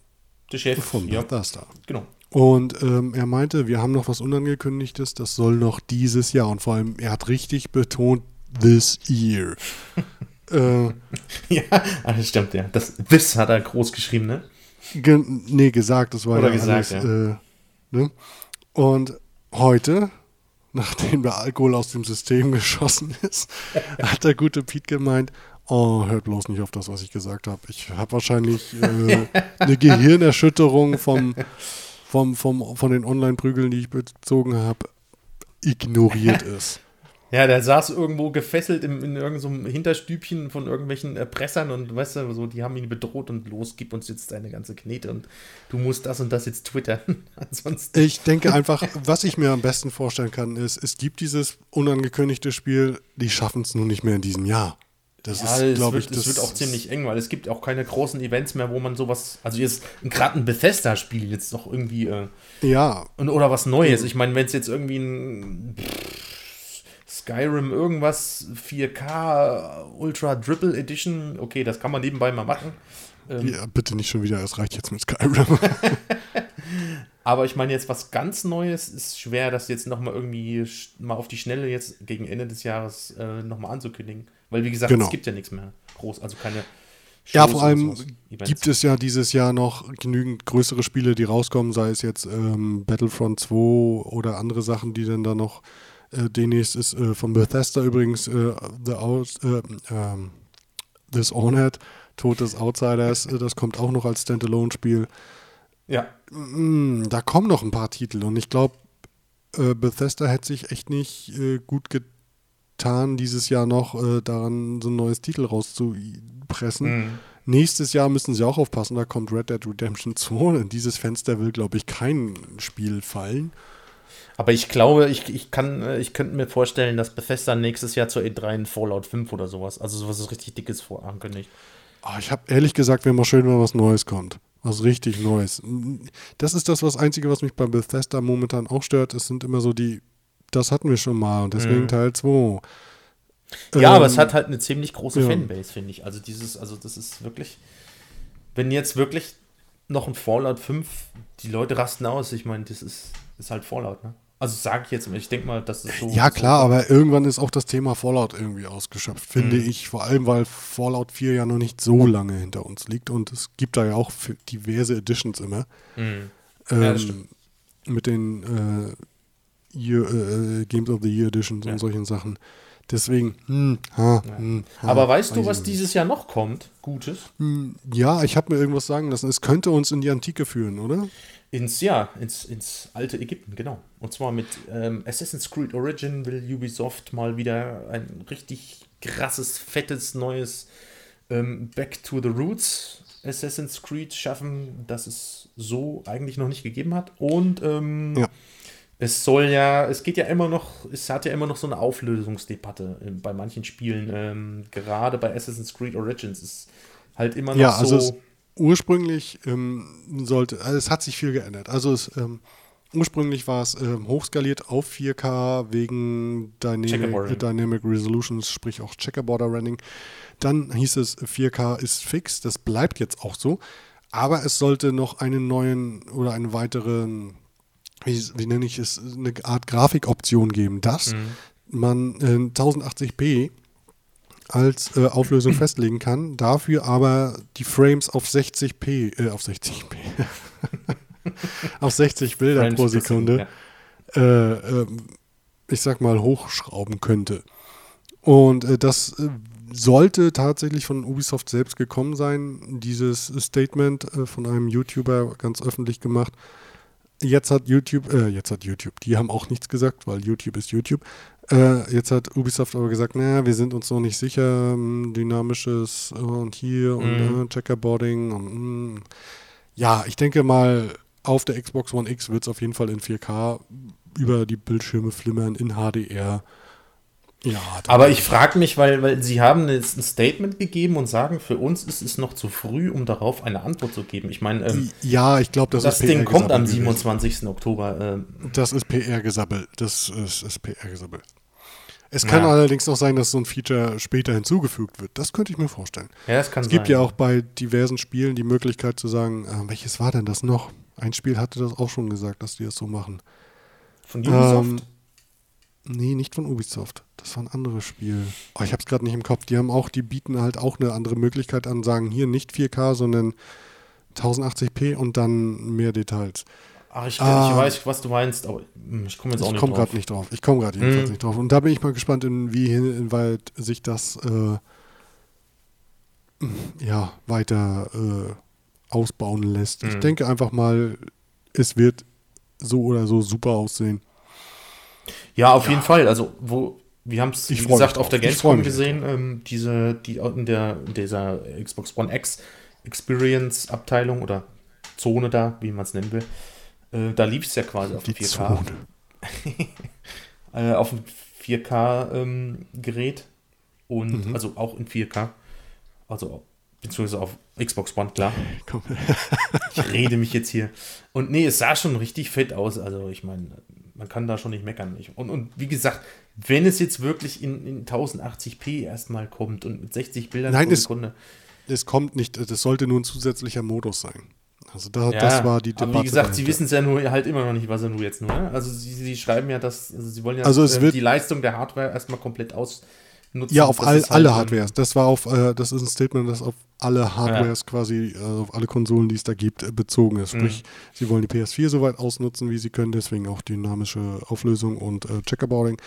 B: Der Chef
A: von
B: ja.
A: Bethesda.
B: Genau.
A: Und ähm, er meinte, wir haben noch was Unangekündigtes, das soll noch dieses Jahr. Und vor allem, er hat richtig betont, this year.
B: äh, ja, das stimmt, ja. Das this hat er groß geschrieben, ne?
A: Ge nee, gesagt, das war
B: Oder
A: ja
B: gesagt,
A: alles.
B: ja.
A: Äh, ne? Und heute, nachdem der Alkohol aus dem System geschossen ist, hat der gute Pete gemeint, oh, hört bloß nicht auf das, was ich gesagt habe. Ich habe wahrscheinlich äh, eine Gehirnerschütterung vom, vom, vom, von den Online-Prügeln, die ich bezogen habe, ignoriert es.
B: Ja, der saß irgendwo gefesselt in, in irgendeinem Hinterstübchen von irgendwelchen Erpressern und weißt du, so, die haben ihn bedroht und los, gib uns jetzt deine ganze Knete und du musst das und das jetzt twittern. Ansonsten.
A: Ich denke einfach, was ich mir am besten vorstellen kann, ist, es gibt dieses unangekündigte Spiel, die schaffen es nun nicht mehr in diesem Jahr. Das
B: ja,
A: ist, glaube
B: wird,
A: ich, das
B: wird auch ziemlich eng, weil es gibt auch keine großen Events mehr, wo man sowas, also jetzt gerade ein Bethesda-Spiel jetzt doch irgendwie äh,
A: ja
B: und, oder was Neues. Ich meine, wenn es jetzt irgendwie ein Skyrim irgendwas 4K Ultra Triple Edition, okay, das kann man nebenbei mal machen.
A: Ähm, ja, bitte nicht schon wieder, es reicht jetzt mit Skyrim.
B: Aber ich meine jetzt was ganz Neues ist schwer, das jetzt nochmal irgendwie mal auf die Schnelle jetzt gegen Ende des Jahres äh, nochmal anzukündigen. Weil wie gesagt,
A: genau.
B: es gibt ja nichts mehr groß, also keine
A: Shows Ja, vor allem gibt es ja dieses Jahr noch genügend größere Spiele, die rauskommen, sei es jetzt ähm, Battlefront 2 oder andere Sachen, die dann da noch äh, demnächst ist äh, von Bethesda übrigens äh, The Out, äh, ähm, Dishonored, Tod des Outsiders, äh, das kommt auch noch als Standalone-Spiel.
B: Ja.
A: Mm, da kommen noch ein paar Titel und ich glaube, äh, Bethesda hätte sich echt nicht gut getan, dieses Jahr noch daran so ein neues Titel rauszupressen. Mhm. Nächstes Jahr müssen sie auch aufpassen, da kommt Red Dead Redemption 2. In dieses Fenster will, glaube ich, kein Spiel fallen.
B: Aber ich glaube, ich, ich kann, äh, ich könnte mir vorstellen, dass Bethesda nächstes Jahr zur E3 ein Fallout 5 oder sowas, also sowas ist richtig dickes vorankündigt.
A: Oh, ich habe ehrlich gesagt, wäre mal schön, wenn was Neues kommt. Was richtig Neues. Das ist das, was Einzige, was mich bei Bethesda momentan auch stört. Es sind immer so die, das hatten wir schon mal und deswegen mhm. Teil 2.
B: Ja, ähm, aber es hat halt eine ziemlich große ja. Fanbase, finde ich. Also dieses, also das ist wirklich, wenn jetzt wirklich noch ein Fallout 5, die Leute rasten aus, ich meine, das ist, ist halt Fallout, ne? Also sage ich jetzt mal, ich denke mal, dass es so.
A: Ja, klar, so aber irgendwann ist auch das Thema Fallout irgendwie ausgeschöpft, finde mhm. ich. Vor allem, weil Fallout 4 ja noch nicht so lange hinter uns liegt und es gibt da ja auch diverse Editions immer.
B: Mhm.
A: Ähm, ja, mit den äh, Year, äh, Games of the Year Editions ja. und solchen Sachen. Deswegen, hm, ha,
B: ja.
A: hm,
B: ha, Aber weißt du, was dieses Jahr noch kommt? Gutes?
A: Hm, ja, ich habe mir irgendwas sagen lassen. Es könnte uns in die Antike führen, oder?
B: Ins, ja, ins, ins alte Ägypten, genau. Und zwar mit ähm, Assassin's Creed Origin will Ubisoft mal wieder ein richtig krasses, fettes, neues ähm, Back to the Roots Assassin's Creed schaffen, das es so eigentlich noch nicht gegeben hat. Und ähm, ja. Es soll ja, es geht ja immer noch, es hat ja immer noch so eine Auflösungsdebatte äh, bei manchen Spielen. Ähm, gerade bei Assassin's Creed Origins ist halt immer noch
A: ja, also
B: so
A: ursprünglich ähm, sollte, also es hat sich viel geändert. Also es, ähm, ursprünglich war es ähm, hochskaliert auf 4K wegen Dynamic, Dynamic Resolutions, sprich auch Checkerborder Running. Dann hieß es 4K ist fix, das bleibt jetzt auch so. Aber es sollte noch einen neuen oder einen weiteren, wie, wie nenne ich es, eine Art Grafikoption geben, dass mhm. man äh, 1080p als äh, Auflösung festlegen kann, dafür aber die Frames auf 60p, äh, auf 60p, auf 60 Bilder Frames pro Sekunde, ja. äh, ähm, ich sag mal, hochschrauben könnte. Und äh, das äh, sollte tatsächlich von Ubisoft selbst gekommen sein, dieses Statement von einem YouTuber ganz öffentlich gemacht. Jetzt hat YouTube, äh, jetzt hat YouTube, die haben auch nichts gesagt, weil YouTube ist YouTube. Äh, jetzt hat Ubisoft aber gesagt, naja, wir sind uns noch nicht sicher, ähm, dynamisches äh, und hier und äh, Checkerboarding und. Mm. ja, ich denke mal, auf der Xbox One X wird es auf jeden Fall in 4K über die Bildschirme flimmern in HDR.
B: Ja, aber ich frage mich, weil, weil Sie haben jetzt ein Statement gegeben und sagen, für uns ist es noch zu früh, um darauf eine Antwort zu geben. Ich meine, ähm,
A: ja, ich glaube,
B: das, das ist Ding kommt am 27. Oktober. Ähm.
A: Das ist PR-Gesabbel. Das ist, ist PR-Gesabbel. Es kann ja. allerdings auch sein, dass so ein Feature später hinzugefügt wird. Das könnte ich mir vorstellen.
B: Ja, das kann
A: Es gibt sein. ja auch bei diversen Spielen die Möglichkeit zu sagen, äh, welches war denn das noch? Ein Spiel hatte das auch schon gesagt, dass die das so machen.
B: Von Ubisoft? Ähm,
A: nee, nicht von Ubisoft. Das war ein anderes Spiel. Oh, ich habe es gerade nicht im Kopf. Die haben auch, die bieten halt auch eine andere Möglichkeit an, sagen hier nicht 4K, sondern 1080p und dann mehr Details.
B: Ach, ich, ah, ich weiß, was du meinst, aber hm, ich komme jetzt auch nicht
A: komm drauf. Ich komme gerade nicht drauf. Ich komme gerade jedenfalls hm. nicht drauf. Und da bin ich mal gespannt, inwieweit sich das äh, ja, weiter äh, ausbauen lässt. Hm. Ich denke einfach mal, es wird so oder so super aussehen.
B: Ja, auf ja. jeden Fall. Also, wo, wir haben es, wie gesagt, auf der Gamescom gesehen, ähm, diese, die in der in dieser Xbox One X Experience Abteilung oder Zone da, wie man es nennen will äh, da lief es ja quasi auf dem 4K. äh, auf dem 4K-Gerät. Ähm, und mhm. also auch in 4K. Also beziehungsweise auf Xbox One, klar. ich rede mich jetzt hier. Und nee, es sah schon richtig fett aus. Also ich meine, man kann da schon nicht meckern. Und, und wie gesagt, wenn es jetzt wirklich in, in 1080p erstmal kommt und mit 60 Bildern
A: Nein, pro Sekunde. Es, es kommt nicht, das sollte nur ein zusätzlicher Modus sein. Also da, ja, das war die
B: Debatte. Aber wie gesagt, dahinter. sie wissen es ja nur halt immer noch nicht, was er nur jetzt nur. Ne? Also sie, sie, schreiben ja, dass also sie wollen ja
A: also äh,
B: die Leistung der Hardware erstmal komplett ausnutzen.
A: Ja, auf all, halt alle Hardwares. Das war auf, äh, das ist ein Statement, das auf alle Hardwares ja. quasi, äh, auf alle Konsolen, die es da gibt, äh, bezogen ist. Sprich, mhm. sie wollen die PS4 so weit ausnutzen, wie sie können, deswegen auch dynamische Auflösung und äh, Checkerboarding.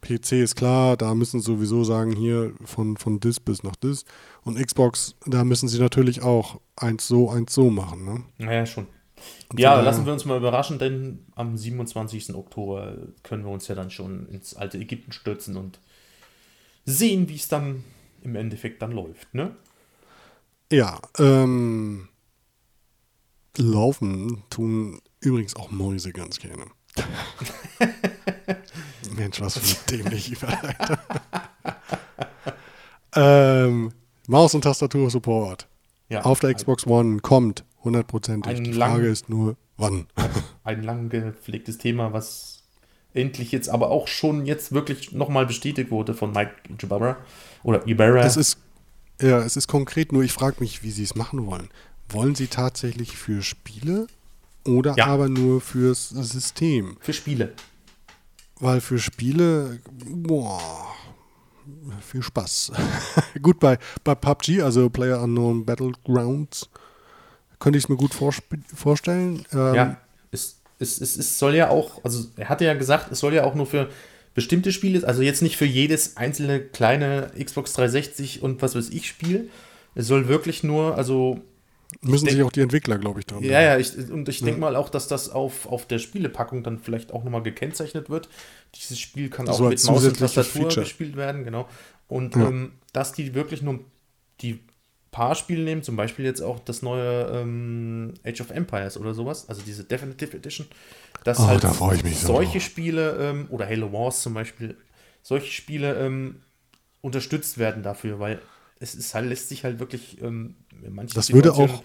A: PC ist klar, da müssen sie sowieso sagen, hier von, von dis bis nach dis. Und Xbox, da müssen sie natürlich auch eins so, eins so machen. Ne?
B: Naja, schon. Und ja, lassen wir uns mal überraschen, denn am 27. Oktober können wir uns ja dann schon ins alte Ägypten stürzen und sehen, wie es dann im Endeffekt dann läuft, ne?
A: Ja, ähm, laufen tun übrigens auch Mäuse ganz gerne. Mensch, was für eine dämliche Überleitung. ähm, Maus- und Tastatur-Support ja, auf der Xbox One kommt hundertprozentig. Die Frage lang, ist nur, wann.
B: ein lang gepflegtes Thema, was endlich jetzt aber auch schon jetzt wirklich nochmal bestätigt wurde von Mike Ibarra oder Ibarra.
A: Es ist, ja, es ist konkret, nur ich frage mich, wie sie es machen wollen. Wollen sie tatsächlich für Spiele oder ja. aber nur fürs System?
B: Für Spiele.
A: Weil für Spiele, boah, viel Spaß. Gut, bei, bei PUBG, also Player Unknown Battlegrounds, könnte ich es mir gut vorstellen.
B: Ähm, ja, es, es, es, soll ja auch, also er hatte ja gesagt, es soll ja auch nur für bestimmte Spiele, also jetzt nicht für jedes einzelne kleine Xbox 360 und was weiß ich Spiel. Es soll wirklich nur, also
A: Müssen denk, sich auch die Entwickler, glaube ich, dran.
B: Ja, ja, ich, und ich ja. denke mal auch, dass das auf, auf der Spielepackung dann vielleicht auch nochmal gekennzeichnet wird. Dieses Spiel kann auch mit Maus und Tastatur Feature. gespielt werden, genau. Und ja. ähm, dass die wirklich nur die paar Spiele nehmen, zum Beispiel jetzt auch das neue ähm, Age of Empires oder sowas, also diese Definitive Edition, dass
A: oh, halt da
B: solche so. Spiele ähm, oder Halo Wars zum Beispiel, solche Spiele ähm, unterstützt werden dafür, weil es ist halt, lässt sich halt wirklich ähm, in manchen
A: das würde auch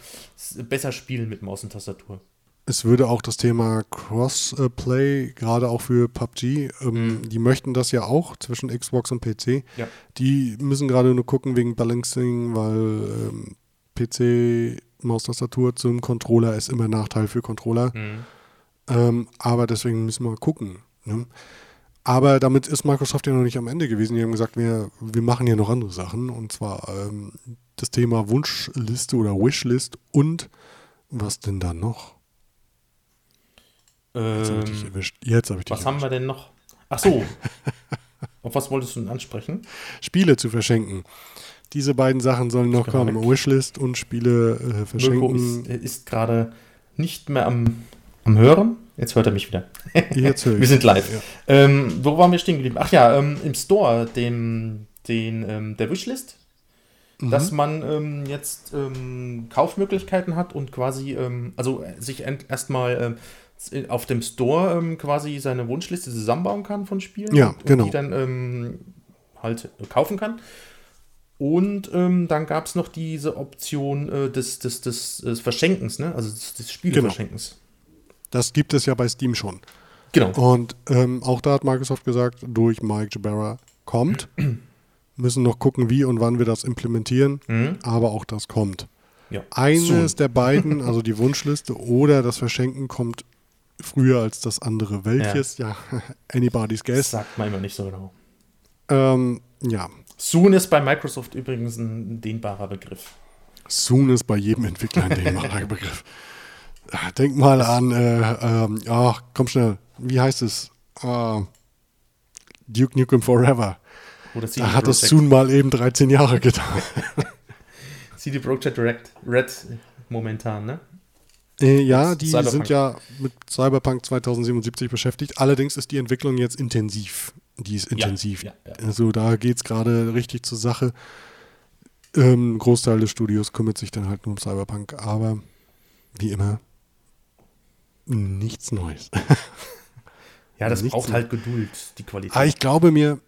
B: besser spielen mit Maus und Tastatur.
A: Es würde auch das Thema Crossplay, gerade auch für PUBG, ähm, mhm. die möchten das ja auch zwischen Xbox und PC. Ja. Die müssen gerade nur gucken wegen Balancing, weil ähm, PC, Maustastatur zum Controller ist immer ein Nachteil für Controller. Mhm. Ähm, aber deswegen müssen wir gucken. Ne? Aber damit ist Microsoft ja noch nicht am Ende gewesen. Die haben gesagt, wir, wir machen hier noch andere Sachen. Und zwar ähm, das Thema Wunschliste oder Wishlist und was denn da noch?
B: Jetzt habe ich dich ähm, erwischt. Jetzt habe ich dich Was erwischt. haben wir denn noch? Ach so. Auf was wolltest du denn ansprechen?
A: Spiele zu verschenken. Diese beiden Sachen sollen noch kommen. Wishlist und Spiele äh, verschenken.
B: Mirko ist, ist gerade nicht mehr am, am Hören. Jetzt hört er mich wieder. Jetzt höre ich. wir sind live. Ja. Ähm, wo waren wir stehen geblieben? Ach ja, ähm, im Store, dem, den, ähm, der Wishlist, mhm. dass man ähm, jetzt ähm, Kaufmöglichkeiten hat und quasi, also sich erstmal auf dem Store quasi seine Wunschliste zusammenbauen kann von Spielen.
A: Ja, genau.
B: Und die dann halt kaufen kann. Und ähm, dann gab es noch diese Option äh, des, des, des, des, Verschenkens, ne? also des, des Spieleverschenkens. Genau.
A: Das gibt es ja bei Steam schon.
B: Genau.
A: Und ähm, auch da hat Microsoft gesagt, durch Mike Jabara, kommt. Müssen noch gucken, wie und wann wir das implementieren, mhm. aber auch das kommt. Ja. Eines Soon. der beiden, also die Wunschliste oder das Verschenken, kommt früher als das andere. Welches? Ja, ja anybody's guess.
B: Das sagt man immer nicht so genau.
A: Ähm, ja.
B: Soon ist bei Microsoft übrigens ein dehnbarer Begriff.
A: Soon ist bei jedem Entwickler ein dehnbarer Begriff. Denk mal an, äh, ähm, ach, komm schnell, wie heißt es? Uh, Duke Nukem Forever. da hat es Soon mal eben 13 Jahre getan.
B: CD Projekt Red, Red momentan, ne?
A: Äh, ja, die Cyberpunk. sind ja mit Cyberpunk 2077 beschäftigt. Allerdings ist die Entwicklung jetzt intensiv. Die ist intensiv. Ja, ja, ja. Also da geht es gerade richtig zur Sache. Ähm, Großteil des Studios kümmert sich dann halt nur um Cyberpunk, aber wie immer, nichts Neues.
B: ja, das nichts braucht halt Geduld, die Qualität.
A: Aber ich glaube mir,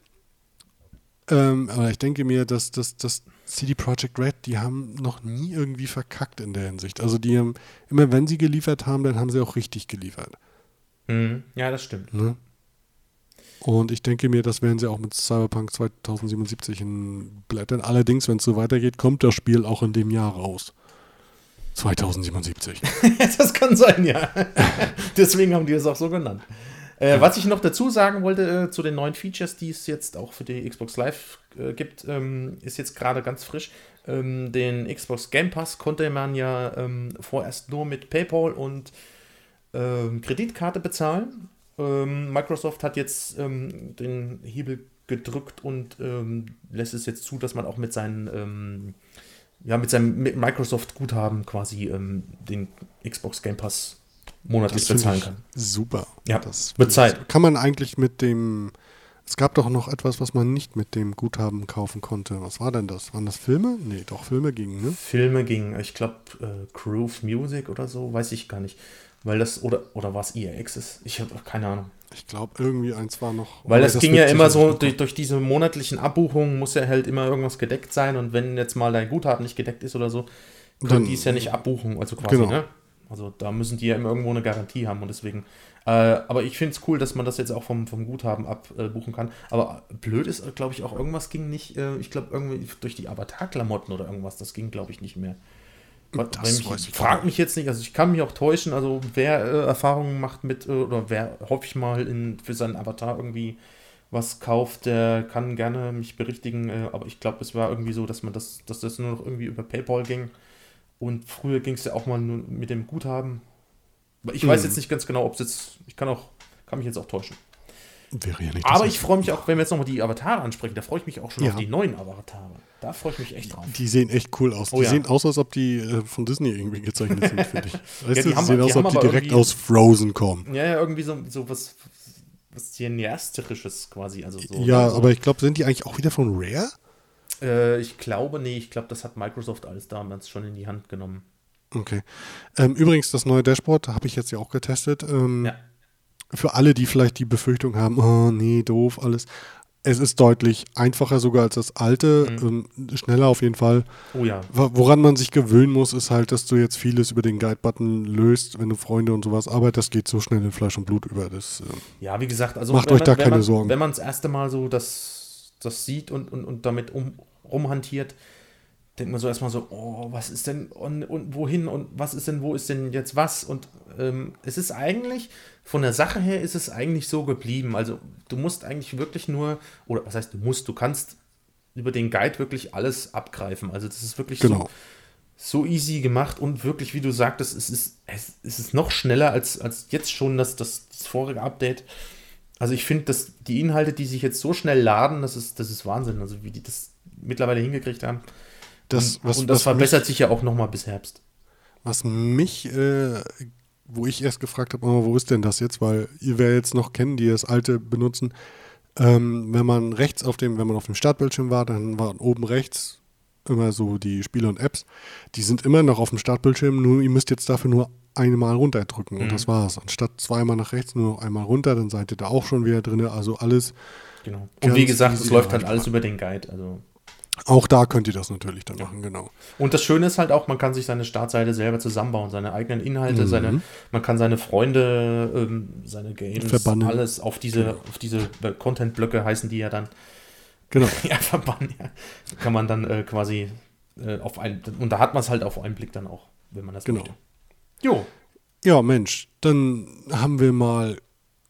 A: ähm, aber ich denke mir, dass das CD Projekt Red, die haben noch nie irgendwie verkackt in der Hinsicht. Also die haben, immer wenn sie geliefert haben, dann haben sie auch richtig geliefert.
B: Mhm. Ja, das stimmt.
A: Ne? Und ich denke mir, das werden sie auch mit Cyberpunk 2077 in Blättern. Allerdings, wenn es so weitergeht, kommt das Spiel auch in dem Jahr raus. 2077.
B: das kann sein, ja. Deswegen haben die es auch so genannt. Äh, was ich noch dazu sagen wollte äh, zu den neuen Features, die es jetzt auch für die Xbox Live äh, gibt, ähm, ist jetzt gerade ganz frisch. Ähm, den Xbox Game Pass konnte man ja ähm, vorerst nur mit PayPal und ähm, Kreditkarte bezahlen. Ähm, Microsoft hat jetzt ähm, den Hebel gedrückt und lässt es jetzt zu, dass man auch mit seinen ja, mit seinem Microsoft-Guthaben quasi den Xbox Game Pass monatlich bezahlen kann.
A: Super.
B: Ja, das bezahlt.
A: Kann man eigentlich mit dem es gab doch noch etwas, was man nicht mit dem Guthaben kaufen konnte. Was war denn das? Waren das Filme? Nee, doch, Filme gingen, ne?
B: Filme gingen. Ich glaube, äh, Groove Music oder so, weiß ich gar nicht. Weil das, oder, oder war es EA Access? Ich habe keine Ahnung.
A: Ich glaube, irgendwie eins war noch.
B: Weil das, das ging ja immer so, durch, durch, diese monatlichen Abbuchungen muss ja halt immer irgendwas gedeckt sein und wenn jetzt mal dein Guthaben nicht gedeckt ist oder so, können die es ja nicht abbuchen, also quasi, genau. ne? Also da müssen die ja immer irgendwo eine Garantie haben und deswegen. Äh, aber ich finde es cool, dass man das jetzt auch vom, vom Guthaben abbuchen kann. Aber blöd ist, glaube ich, auch irgendwas ging nicht, äh, ich glaube, irgendwie durch die Avatar-Klamotten oder irgendwas, das ging, glaube ich, nicht mehr. Das mich, frag mich jetzt nicht, also ich kann mich auch täuschen, also wer äh, Erfahrungen macht mit, äh, oder wer hoffe ich mal in, für seinen Avatar irgendwie was kauft, der kann gerne mich berichtigen, äh, aber ich glaube, es war irgendwie so, dass man das, dass das nur noch irgendwie über PayPal ging. Und früher ging es ja auch mal nur mit dem Guthaben. Ich hm. weiß jetzt nicht ganz genau, ob es jetzt, ich kann auch, kann mich jetzt auch täuschen.
A: Wäre ja nicht
B: Aber ich freue mich auch, wenn wir jetzt nochmal die Avatare ansprechen, da freue ich mich auch schon ja. auf die neuen Avatare. Da freue ich mich echt drauf.
A: Die sehen echt cool aus. Oh, die ja. sehen aus, als ob die äh, von Disney irgendwie gezeichnet sind, finde ich. Weißt ja, die, haben, sehen aus, als ob die direkt aus Frozen kommen.
B: Ja, ja, irgendwie so, so was, was Cineasterisches quasi. Also so,
A: ja, so. aber ich glaube, sind die eigentlich auch wieder von Rare?
B: Äh, ich glaube, nee, ich glaube, das hat Microsoft alles damals schon in die Hand genommen.
A: Okay. Ähm, übrigens, das neue Dashboard habe ich jetzt ja auch getestet. Ähm, ja. Für alle, die vielleicht die Befürchtung haben, oh nee, doof, alles es ist deutlich einfacher sogar als das alte, mhm. ähm, schneller auf jeden Fall.
B: Oh ja.
A: Woran man sich gewöhnen muss, ist halt, dass du jetzt vieles über den Guide-Button löst, wenn du Freunde und sowas, aber das geht so schnell in Fleisch und Blut über. Das,
B: äh, ja, wie gesagt, also
A: macht euch
B: man,
A: da keine
B: man,
A: Sorgen.
B: Wenn man das erste Mal so das, das sieht und, und, und damit um, rumhantiert, denkt man so erstmal so, oh, was ist denn und, und wohin und was ist denn, wo ist denn jetzt was? Und ähm, es ist eigentlich, von der Sache her ist es eigentlich so geblieben. Also du musst eigentlich wirklich nur, oder was heißt du musst, du kannst über den Guide wirklich alles abgreifen. Also das ist wirklich genau. so, so easy gemacht und wirklich, wie du sagtest, es ist, es, ist noch schneller als, als jetzt schon das, das, das vorige Update. Also ich finde, dass die Inhalte, die sich jetzt so schnell laden, das ist, das ist Wahnsinn. Also wie die das mittlerweile hingekriegt haben. Das, was, und das verbessert mich, sich ja auch nochmal bis Herbst.
A: Was mich, äh, wo ich erst gefragt habe, oh, wo ist denn das jetzt? Weil ihr werdet jetzt noch kennen, die das alte benutzen. Ähm, wenn man rechts auf dem, wenn man auf dem Startbildschirm war, dann waren oben rechts immer so die Spiele und Apps. Die sind immer noch auf dem Startbildschirm, nur ihr müsst jetzt dafür nur einmal runterdrücken mhm. und das war's. Anstatt zweimal nach rechts nur noch einmal runter, dann seid ihr da auch schon wieder drin. Also alles.
B: Genau. Und wie gesagt, es läuft halt alles über den Guide. Also
A: auch da könnt ihr das natürlich dann machen, genau.
B: Und das Schöne ist halt auch, man kann sich seine Startseite selber zusammenbauen, seine eigenen Inhalte, mhm. seine, man kann seine Freunde, ähm, seine Games,
A: Verbannen.
B: alles auf diese, genau. auf diese Content-Blöcke heißen die ja dann,
A: Genau.
B: ja, verbannen, ja. Kann man dann äh, quasi äh, auf einen, und da hat man es halt auf einen Blick dann auch, wenn man das
A: genau.
B: möchte. Jo.
A: Ja, Mensch, dann haben wir mal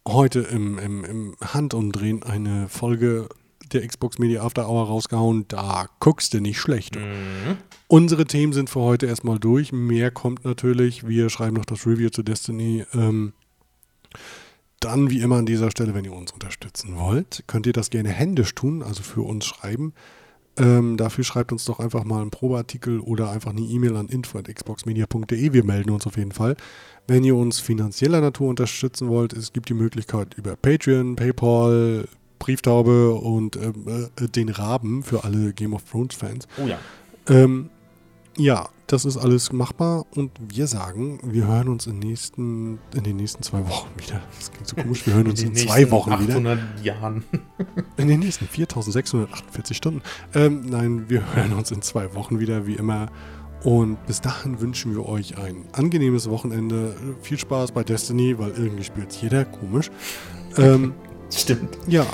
A: heute im, im, im Handumdrehen eine Folge der Xbox Media After Hour rausgehauen. Da guckst du nicht schlecht.
B: Mhm.
A: Unsere Themen sind für heute erstmal durch. Mehr kommt natürlich. Wir schreiben noch das Review zu Destiny. Ähm, dann, wie immer an dieser Stelle, wenn ihr uns unterstützen wollt, könnt ihr das gerne händisch tun, also für uns schreiben. Ähm, dafür schreibt uns doch einfach mal einen Probeartikel oder einfach eine E-Mail an info.xboxmedia.de. Wir melden uns auf jeden Fall. Wenn ihr uns finanzieller Natur unterstützen wollt, es gibt die Möglichkeit über Patreon, PayPal, Brieftaube und ähm, äh, den Raben für alle Game of Thrones Fans.
B: Oh ja.
A: Ähm, ja, das ist alles machbar und wir sagen, wir hören uns in, nächsten, in den nächsten zwei Wochen wieder. Das klingt so komisch, wir hören uns in, in zwei Wochen 800 wieder.
B: 800 Jahren.
A: In den nächsten 4648 Stunden. Ähm, nein, wir hören uns in zwei Wochen wieder, wie immer. Und bis dahin wünschen wir euch ein angenehmes Wochenende. Viel Spaß bei Destiny, weil irgendwie spielt jeder komisch. Ähm,
B: Stimmt.
A: Ja.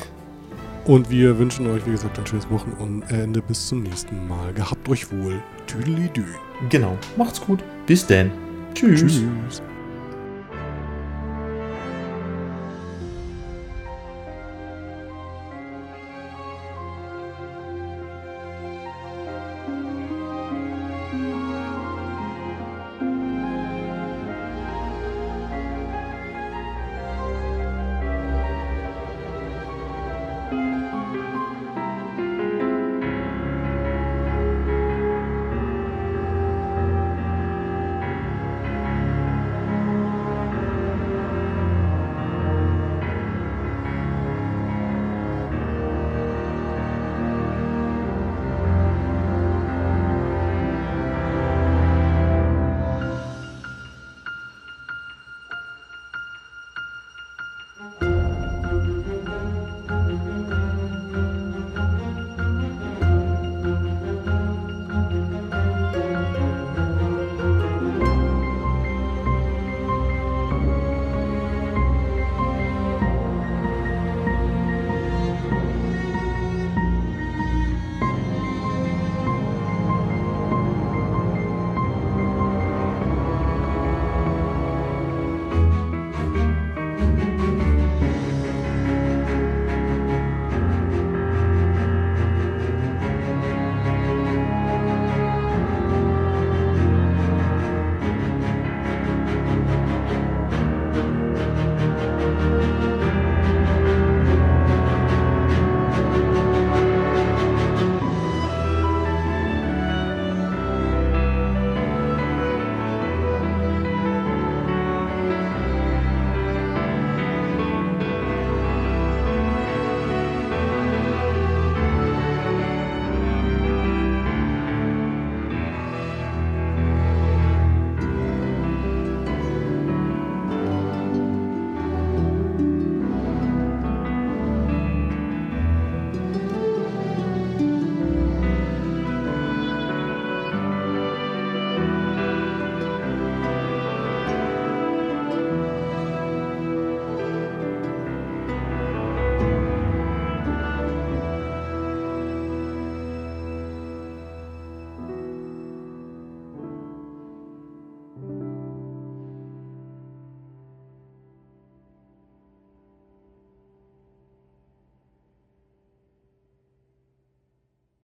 A: Und wir wünschen euch, wie gesagt, ein schönes Wochenende. Bis zum nächsten Mal. Gehabt euch wohl. Tüdelidü.
B: Genau. Macht's gut. Bis denn. Tschüss. Tschüss.